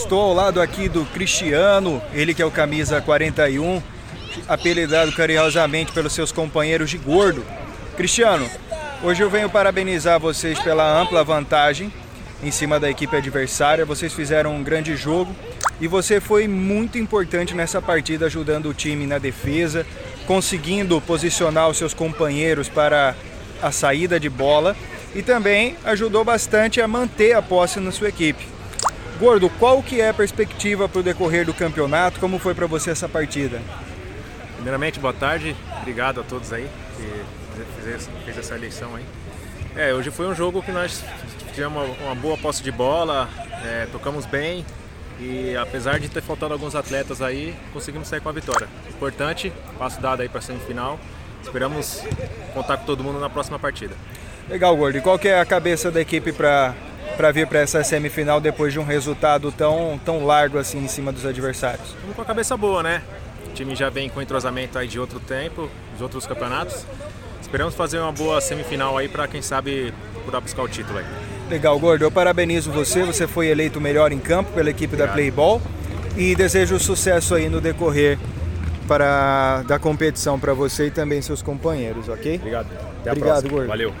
Estou ao lado aqui do Cristiano, ele que é o camisa 41, apelidado carinhosamente pelos seus companheiros de gordo. Cristiano, hoje eu venho parabenizar vocês pela ampla vantagem em cima da equipe adversária. Vocês fizeram um grande jogo e você foi muito importante nessa partida, ajudando o time na defesa, conseguindo posicionar os seus companheiros para a saída de bola e também ajudou bastante a manter a posse na sua equipe. Gordo, qual que é a perspectiva para o decorrer do campeonato? Como foi para você essa partida? Primeiramente, boa tarde. Obrigado a todos aí que fez, fez essa eleição aí. É, hoje foi um jogo que nós tivemos uma, uma boa posse de bola, é, tocamos bem e apesar de ter faltado alguns atletas aí, conseguimos sair com a vitória. Importante, passo dado aí para a semifinal. Esperamos contar com todo mundo na próxima partida. Legal, Gordo. E qual que é a cabeça da equipe para para vir para essa semifinal depois de um resultado tão, tão largo assim em cima dos adversários? Vamos com a cabeça boa, né? O time já vem com entrosamento aí de outro tempo, dos outros campeonatos. Esperamos fazer uma boa semifinal aí para quem sabe procurar buscar o título aí. Legal, Gordo. Eu parabenizo você. Você foi eleito o melhor em campo pela equipe Obrigado. da Playball e desejo sucesso aí no decorrer para da competição para você e também seus companheiros, ok? Obrigado. Até Obrigado, Gordo. Valeu.